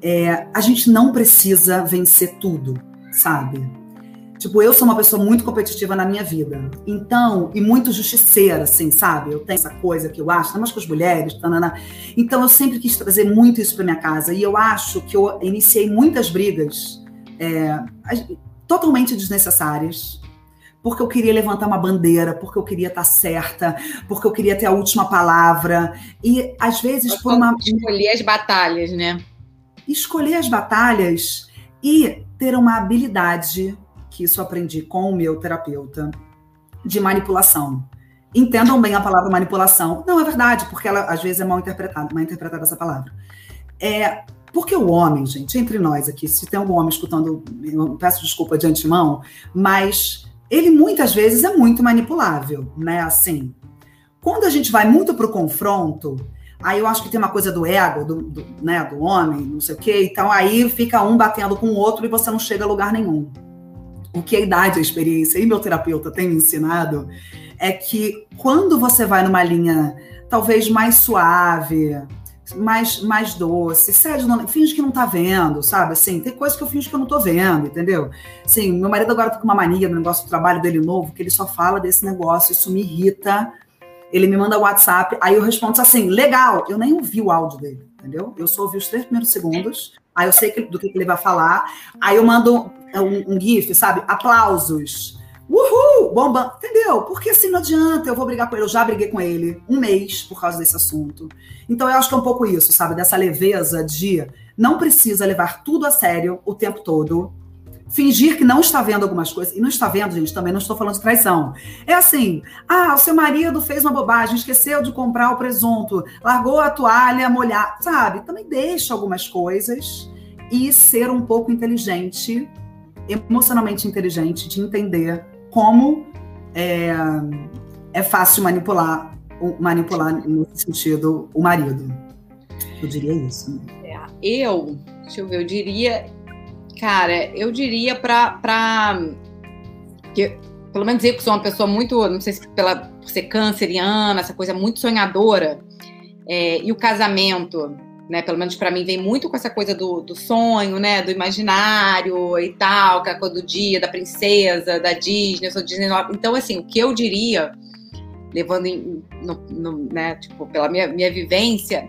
é a gente não precisa vencer tudo sabe? Tipo, eu sou uma pessoa muito competitiva na minha vida. Então, e muito justiceira, assim, sabe? Eu tenho essa coisa que eu acho, ainda mais com as mulheres, tanana. Então, eu sempre quis trazer muito isso para minha casa. E eu acho que eu iniciei muitas brigas é, totalmente desnecessárias. Porque eu queria levantar uma bandeira, porque eu queria estar certa, porque eu queria ter a última palavra. E, às vezes, por uma. Escolher as batalhas, né? Escolher as batalhas e ter uma habilidade, que isso aprendi com o meu terapeuta, de manipulação. Entendam bem a palavra manipulação. Não, é verdade, porque ela às vezes é mal interpretada, mal interpretada essa palavra. É, porque o homem, gente, entre nós aqui, se tem algum homem escutando, eu peço desculpa de antemão, mas ele muitas vezes é muito manipulável, né? Assim, quando a gente vai muito para o confronto, Aí eu acho que tem uma coisa do ego, do, do, né, do homem, não sei o quê. Então aí fica um batendo com o outro e você não chega a lugar nenhum. O que a idade, a experiência e meu terapeuta tem me ensinado é que quando você vai numa linha talvez mais suave, mais, mais doce, sério, não, finge que não tá vendo, sabe? Assim, tem coisas que eu finge que eu não tô vendo, entendeu? Sim, meu marido agora tá com uma mania no negócio do trabalho dele novo, que ele só fala desse negócio, isso me irrita. Ele me manda WhatsApp, aí eu respondo assim, legal, eu nem ouvi o áudio dele, entendeu? Eu só ouvi os três primeiros segundos, aí eu sei que, do que, ele vai falar, aí eu mando um, um GIF, sabe? Aplausos. Uhul! Bomba! Entendeu? Porque assim não adianta, eu vou brigar com ele. Eu já briguei com ele um mês por causa desse assunto. Então eu acho que é um pouco isso, sabe? Dessa leveza de não precisa levar tudo a sério o tempo todo. Fingir que não está vendo algumas coisas. E não está vendo, gente, também não estou falando de traição. É assim: ah, o seu marido fez uma bobagem, esqueceu de comprar o presunto, largou a toalha molhada, sabe? Também deixa algumas coisas e ser um pouco inteligente, emocionalmente inteligente, de entender como é, é fácil manipular, manipular nesse sentido o marido. Eu diria isso. Né? É, eu, deixa eu ver, eu diria, cara, eu diria para pelo menos eu que sou uma pessoa muito, não sei se pela por ser canceriana, essa coisa muito sonhadora, é, e o casamento né? Pelo menos para mim vem muito com essa coisa do, do sonho, né? Do imaginário e tal, que é a coisa do dia, da princesa, da Disney, eu sou Disney. Então, assim, o que eu diria, levando em, no, no, né, tipo, pela minha, minha vivência,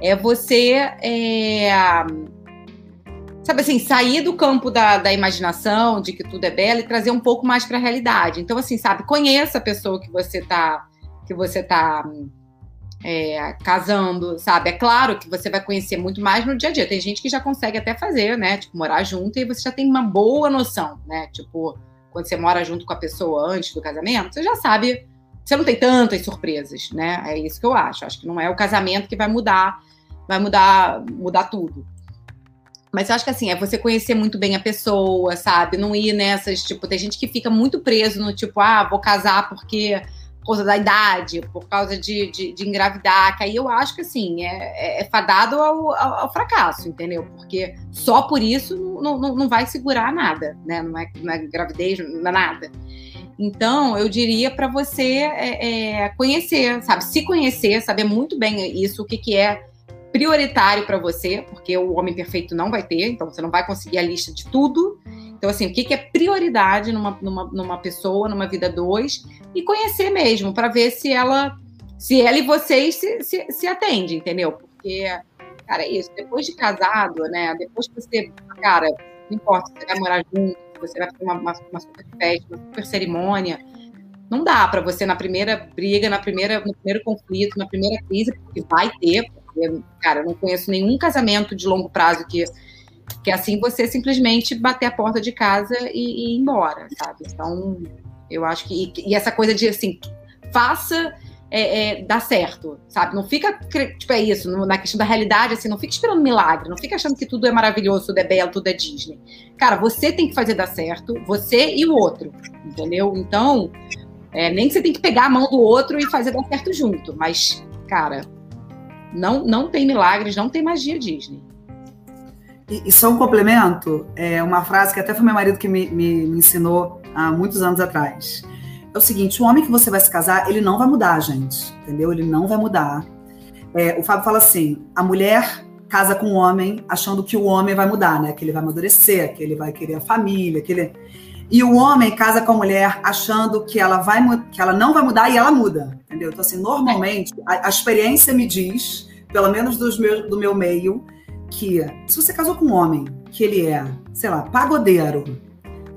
é você é, sabe assim, sair do campo da, da imaginação, de que tudo é belo, e trazer um pouco mais para a realidade. Então, assim, sabe, conheça a pessoa que você tá que você tá é, casando, sabe? É claro que você vai conhecer muito mais no dia a dia. Tem gente que já consegue até fazer, né? Tipo, morar junto e você já tem uma boa noção, né? Tipo, quando você mora junto com a pessoa antes do casamento, você já sabe. Você não tem tantas surpresas, né? É isso que eu acho. Acho que não é o casamento que vai mudar, vai mudar, mudar tudo. Mas eu acho que assim, é você conhecer muito bem a pessoa, sabe? Não ir nessas, tipo, tem gente que fica muito preso no tipo, ah, vou casar porque por causa da idade, por causa de, de, de engravidar, que aí eu acho que assim, é, é, é fadado ao, ao, ao, fracasso, entendeu? Porque só por isso não, não, não vai segurar nada, né? Não é, não é gravidez, não é nada. Então, eu diria para você é, é, conhecer, sabe? Se conhecer, saber muito bem isso, o que, que é prioritário para você, porque o homem perfeito não vai ter, então você não vai conseguir a lista de tudo. Então, assim, o que, é prioridade numa, numa, numa pessoa, numa vida dois, e conhecer mesmo, para ver se ela, se ela e vocês se, se, se atendem, entendeu? Porque, cara, é isso, depois de casado, né? Depois que você, cara, não importa, você vai morar junto, você vai fazer uma, uma, uma super festa, uma super cerimônia. Não dá para você na primeira briga, na primeira, no primeiro conflito, na primeira crise, porque vai ter, porque, cara, eu não conheço nenhum casamento de longo prazo que que assim você simplesmente bater a porta de casa e, e ir embora, sabe? Então, eu acho que. E, e essa coisa de assim, faça é, é, dar certo, sabe? Não fica, tipo, é isso, na questão da realidade, assim, não fica esperando milagre, não fica achando que tudo é maravilhoso, tudo é belo, tudo é Disney. Cara, você tem que fazer dar certo, você e o outro, entendeu? Então, é, nem que você tem que pegar a mão do outro e fazer dar certo junto, mas, cara, não, não tem milagres, não tem magia Disney. E, e só um complemento, é uma frase que até foi meu marido que me, me, me ensinou há muitos anos atrás. É o seguinte: o homem que você vai se casar, ele não vai mudar, gente. Entendeu? Ele não vai mudar. É, o Fábio fala assim: a mulher casa com o homem achando que o homem vai mudar, né? Que ele vai amadurecer, que ele vai querer a família, que ele. E o homem casa com a mulher achando que ela vai que ela não vai mudar e ela muda, entendeu? Então assim, normalmente a, a experiência me diz, pelo menos dos meus, do meu meio, que se você casou com um homem que ele é, sei lá, pagodeiro,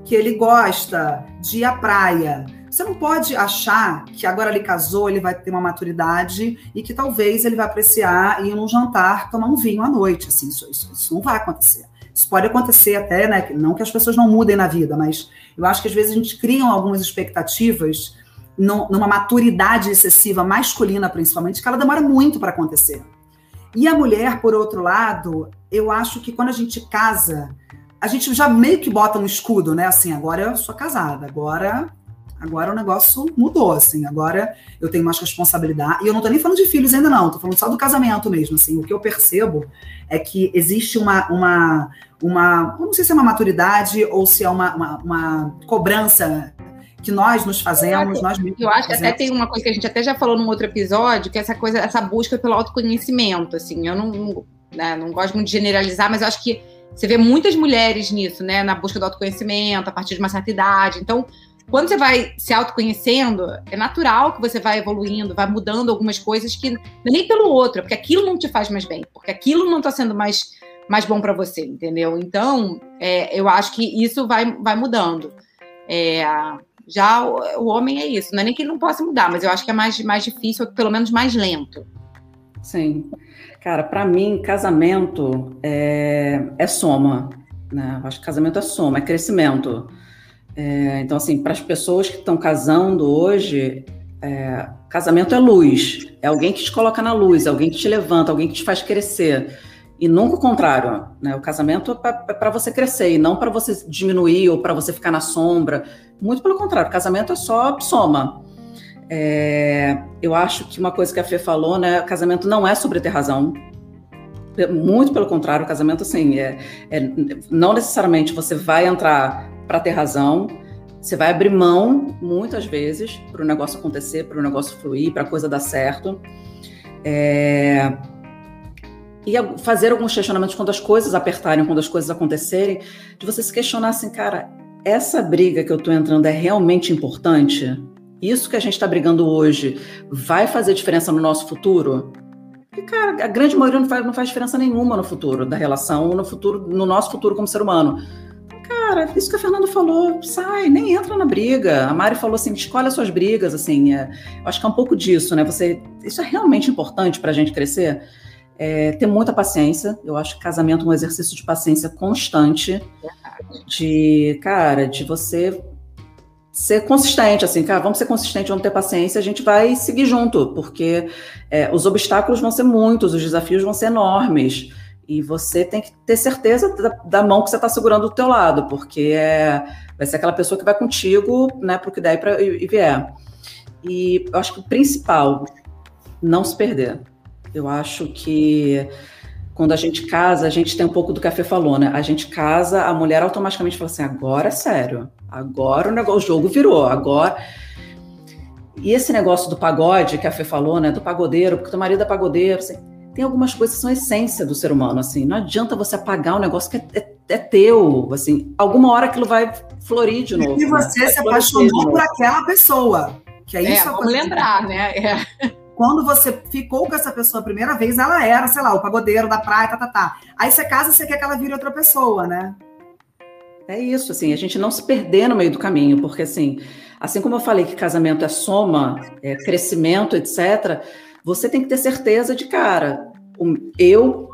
que ele gosta de ir à praia, você não pode achar que agora ele casou, ele vai ter uma maturidade e que talvez ele vai apreciar ir num jantar, tomar um vinho à noite. Assim, isso, isso, isso não vai acontecer. Isso pode acontecer até, né? Não que as pessoas não mudem na vida, mas eu acho que às vezes a gente cria algumas expectativas numa maturidade excessiva masculina, principalmente, que ela demora muito para acontecer. E a mulher, por outro lado, eu acho que quando a gente casa, a gente já meio que bota um escudo, né? Assim, agora eu sou casada, agora agora o negócio mudou, assim, agora eu tenho mais responsabilidade. E eu não tô nem falando de filhos ainda não, tô falando só do casamento mesmo, assim. O que eu percebo é que existe uma uma uma, não sei se é uma maturidade ou se é uma, uma, uma cobrança que nós nos fazemos, eu nós mesmos. Eu acho que até tem uma coisa que a gente até já falou num outro episódio, que é essa coisa, essa busca pelo autoconhecimento, assim. Eu não, não, né, não gosto muito de generalizar, mas eu acho que você vê muitas mulheres nisso, né, na busca do autoconhecimento a partir de uma certa idade. Então, quando você vai se autoconhecendo, é natural que você vai evoluindo, vai mudando algumas coisas que é nem pelo outro, é porque aquilo não te faz mais bem, porque aquilo não está sendo mais, mais bom para você, entendeu? Então, é, eu acho que isso vai, vai mudando. É, já o, o, homem é isso, não é nem que ele não possa mudar, mas eu acho que é mais, mais difícil, ou pelo menos mais lento. Sim. Cara, para mim, casamento é, é soma. Né? Eu acho que casamento é soma, é crescimento. É, então, assim, para as pessoas que estão casando hoje, é, casamento é luz. É alguém que te coloca na luz, é alguém que te levanta, alguém que te faz crescer. E nunca o contrário. Né? O casamento é para você crescer e não para você diminuir ou para você ficar na sombra. Muito pelo contrário, o casamento é só soma. É, eu acho que uma coisa que a Fê falou, né? Casamento não é sobre ter razão. Muito pelo contrário, o casamento, assim, é, é não necessariamente você vai entrar para ter razão. Você vai abrir mão, muitas vezes, para o negócio acontecer, para o negócio fluir, para a coisa dar certo. É... E fazer alguns questionamentos quando as coisas apertarem, quando as coisas acontecerem, de você se questionar assim, cara, essa briga que eu estou entrando é realmente importante? Isso que a gente está brigando hoje vai fazer diferença no nosso futuro? Porque, cara, a grande maioria não faz, não faz diferença nenhuma no futuro da relação, no futuro, no nosso futuro como ser humano cara, isso que a Fernanda falou, sai, nem entra na briga. A Mari falou assim, escolhe as suas brigas, assim, é, eu acho que é um pouco disso, né? Você, isso é realmente importante para a gente crescer. É, ter muita paciência. Eu acho que casamento é um exercício de paciência constante, de, cara, de você ser consistente, assim, cara, vamos ser consistentes, vamos ter paciência, a gente vai seguir junto, porque é, os obstáculos vão ser muitos, os desafios vão ser enormes. E você tem que ter certeza da, da mão que você está segurando do teu lado, porque é, vai ser aquela pessoa que vai contigo, né, para o que der e, pra, e, e vier. E eu acho que o principal, não se perder. Eu acho que quando a gente casa, a gente tem um pouco do que a Fê falou, né? A gente casa, a mulher automaticamente fala assim: agora é sério, agora o, negócio, o jogo virou, agora. E esse negócio do pagode que a Fê falou, né? Do pagodeiro, porque teu marido é pagodeiro, assim, tem algumas coisas que são essência do ser humano, assim. Não adianta você apagar um negócio que é, é, é teu, assim. Alguma hora aquilo vai florir de novo. E né? você né? se apaixonou por aquela pessoa. Que é, é isso vamos lembrar, né? É. Quando você ficou com essa pessoa a primeira vez, ela era, sei lá, o pagodeiro da praia, tá, tá, tá. Aí você casa, você quer que ela vire outra pessoa, né? É isso, assim, a gente não se perder no meio do caminho, porque assim, assim como eu falei que casamento é soma, é crescimento, etc., você tem que ter certeza de cara, eu,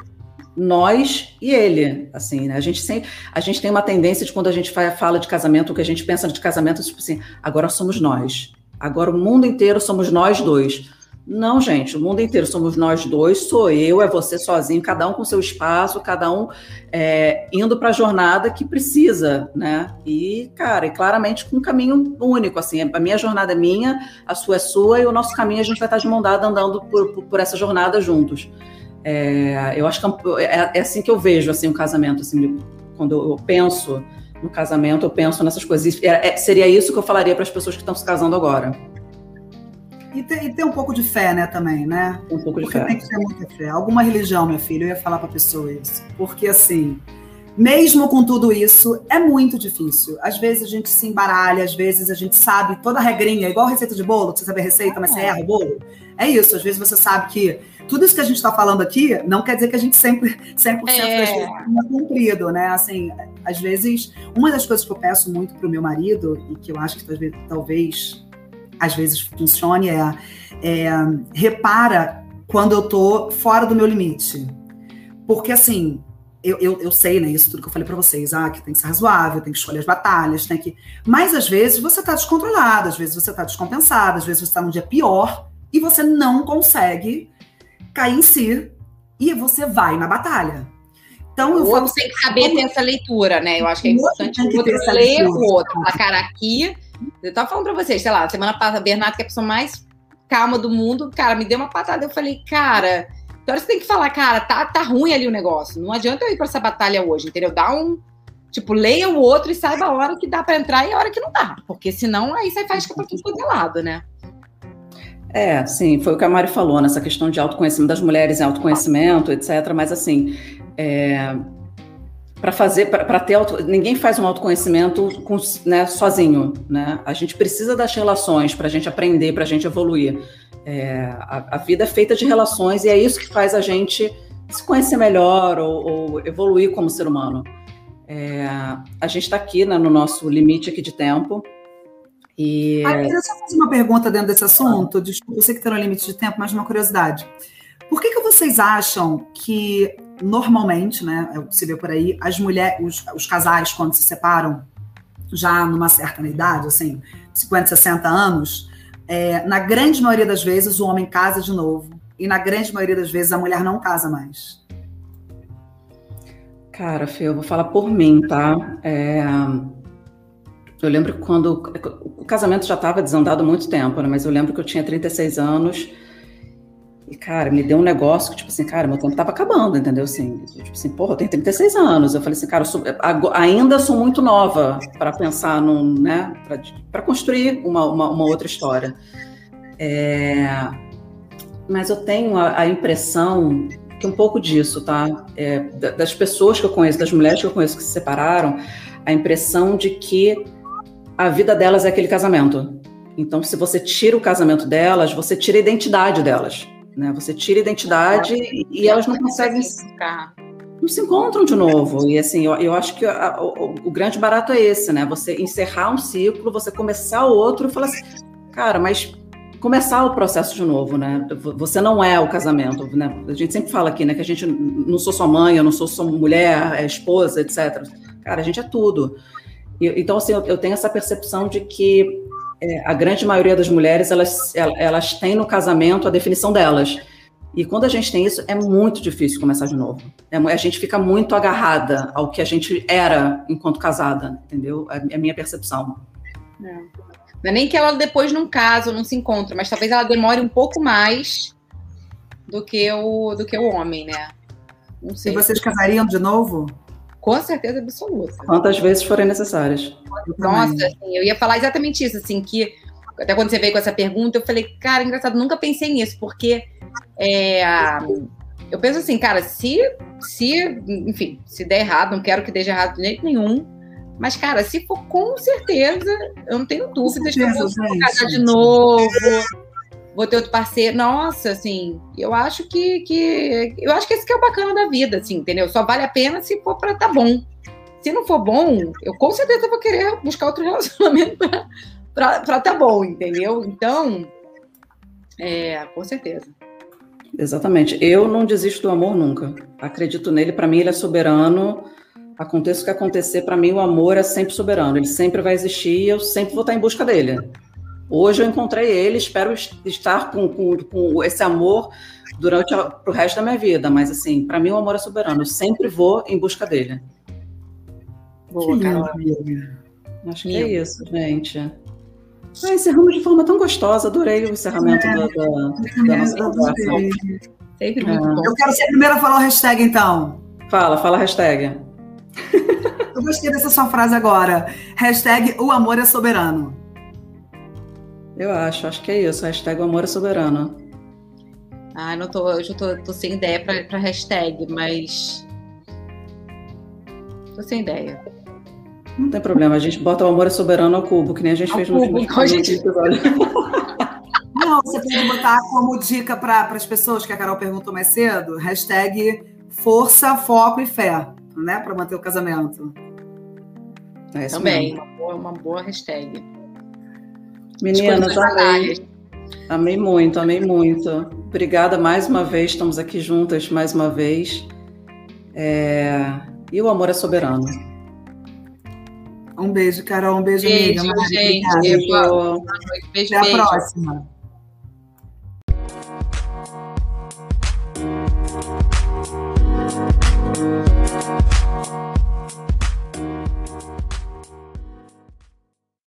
nós e ele, assim, né? A gente sempre, a gente tem uma tendência de quando a gente fala de casamento, o que a gente pensa de casamento, tipo assim, agora somos nós. Agora o mundo inteiro somos nós dois. Não, gente, o mundo inteiro somos nós dois, sou eu, é você sozinho, cada um com seu espaço, cada um é, indo para a jornada que precisa, né? E, cara, e claramente com um caminho único, assim, a minha jornada é minha, a sua é sua, e o nosso caminho a gente vai estar de mão dada andando por, por, por essa jornada juntos. É, eu acho que é, é, é, assim que eu vejo assim o casamento, assim, quando eu penso no casamento, eu penso nessas coisas. É, é, seria isso que eu falaria para as pessoas que estão se casando agora. E tem, e tem, um pouco de fé, né, também, né? Um pouco Porque de fé. tem que ter muita fé. Alguma religião, minha filha, eu ia falar para a pessoa isso. Porque, assim, mesmo com tudo isso, é muito difícil. Às vezes a gente se embaralha, às vezes a gente sabe toda a regrinha, igual receita de bolo, que você sabe a receita, mas você erra o bolo. É isso, às vezes você sabe que tudo isso que a gente está falando aqui não quer dizer que a gente sempre 100% é. das vezes tenha cumprido, né? Assim, às vezes, uma das coisas que eu peço muito para o meu marido e que eu acho que talvez às vezes funcione é, é repara quando eu tô fora do meu limite. Porque assim, eu, eu, eu, sei, né, isso tudo que eu falei para vocês, ah, que tem que ser razoável, tem que escolher as batalhas, tem que. Mas às vezes você tá descontrolado, às vezes você tá descompensado, às vezes você tá num dia pior e você não consegue cair em si e você vai na batalha. Então, o outro tem que saber ter essa leitura, né? Eu acho que é importante o outro ler o outro. A cara aqui. Eu tava falando pra vocês, sei lá, semana passada, Bernardo, que é a pessoa mais calma do mundo, cara, me deu uma patada. Eu falei, cara, então você tem que falar, cara, tá, tá ruim ali o negócio. Não adianta eu ir pra essa batalha hoje, entendeu? Dá um. Tipo, leia o outro e saiba a hora que dá para entrar e a hora que não dá. Porque senão aí você faz para tudo quanto é lado, né? É, sim, foi o que a Mari falou, nessa questão de autoconhecimento das mulheres em autoconhecimento, etc. Mas assim, é, para fazer, para ter auto, ninguém faz um autoconhecimento com, né, sozinho, né? A gente precisa das relações para a gente aprender, para a gente evoluir. É, a, a, vida é feita de relações e é isso que faz a gente se conhecer melhor ou, ou evoluir como ser humano. É, a gente está aqui né, no nosso limite aqui de tempo. E... Ah, eu só fazer uma pergunta dentro desse assunto. Desculpa, eu sei que está no limite de tempo, mas uma curiosidade. Por que, que vocês acham que, normalmente, né, é se vê por aí, as mulheres, os, os casais, quando se separam, já numa certa idade, assim, 50, 60 anos, é, na grande maioria das vezes o homem casa de novo. E na grande maioria das vezes a mulher não casa mais. Cara, Fê, eu vou falar por mim, tá? É, eu lembro que quando. O casamento já estava desandado há muito tempo, né? Mas eu lembro que eu tinha 36 anos. E, cara, me deu um negócio que, tipo assim, cara, meu tempo estava acabando, entendeu? Assim, tipo assim, porra, eu tenho 36 anos. Eu falei assim, cara, sou, ainda sou muito nova para pensar num, né? Para construir uma, uma, uma, outra história. É, mas eu tenho a, a impressão que um pouco disso, tá? É, das pessoas que eu conheço, das mulheres que eu conheço que se separaram, a impressão de que a vida delas é aquele casamento. Então, se você tira o casamento delas, você tira a identidade delas, né? Você tira a identidade e, e elas não conseguem não se encontram de novo. E assim, eu, eu acho que a, o, o, grande barato é esse, né? Você encerrar um ciclo, você começar outro e falar assim, cara, mas começar o processo de novo, né? Você não é o casamento, né? A gente sempre fala aqui, né, que a gente não sou sua mãe, eu não sou sua mulher, é esposa, etc. Cara, a gente é tudo. E, então, assim, eu, eu, tenho essa percepção de que é, a grande maioria das mulheres, elas, elas têm no casamento a definição delas. E quando a gente tem isso, é muito difícil começar de novo. É, a gente fica muito agarrada ao que a gente era enquanto casada, entendeu? É, é a minha percepção. É. Não é nem que ela depois não casa ou não se encontra, mas talvez ela demore um pouco mais do que o, do que o homem, né? Não sei. E vocês casariam de novo? Com certeza absoluta. Quantas vezes forem necessárias. Nossa, assim, eu ia falar exatamente isso, assim, que até quando você veio com essa pergunta, eu falei, cara, engraçado, nunca pensei nisso, porque é, eu penso assim, cara, se, se, enfim, se der errado, não quero que dê errado de jeito nenhum, mas, cara, se for com certeza, eu não tenho dúvidas que eu vou casar de novo, vou ter outro parceiro. Nossa, assim, eu acho que, que. Eu acho que esse que é o bacana da vida, assim, entendeu? Só vale a pena se for para tá bom. Se não for bom, eu com certeza vou querer buscar outro [LAUGHS] relacionamento para tá bom, entendeu? Então, é, com certeza. Exatamente. Eu não desisto do amor nunca. Acredito nele, para mim ele é soberano Aconteça o que acontecer, para mim o amor é sempre soberano, ele sempre vai existir e eu sempre vou estar em busca dele. Hoje eu encontrei ele, espero estar com, com, com esse amor durante o resto da minha vida, mas assim, para mim o amor é soberano, eu sempre vou em busca dele. Boa, Carol. Acho que é isso, gente. Ah, encerramos de forma tão gostosa, adorei o encerramento é, da, da, da nossa conversa. Sempre muito é. bom. Eu quero ser a primeira a falar o hashtag, então. Fala, fala a hashtag. [LAUGHS] Eu gostei dessa sua frase agora. Hashtag o amor é soberano. Eu acho, acho que é isso. Hashtag o amor é soberano. Ah, não tô, eu já tô, tô sem ideia pra, pra hashtag, mas. Tô sem ideia. Não tem problema, a gente bota o amor é soberano ao cubo, que nem a gente ao fez no cubo, último gente... [LAUGHS] Não, você pode botar como dica para as pessoas que a Carol perguntou mais cedo, hashtag força, foco e fé né, para manter o casamento. É Também, uma boa, uma boa hashtag. Meninas, amei. Amei muito, amei muito. Obrigada mais uma vez, estamos aqui juntas mais uma vez. É... E o amor é soberano. Um beijo, Carol. Um beijo, beijo amiga. Gente, beijo. Até a próxima.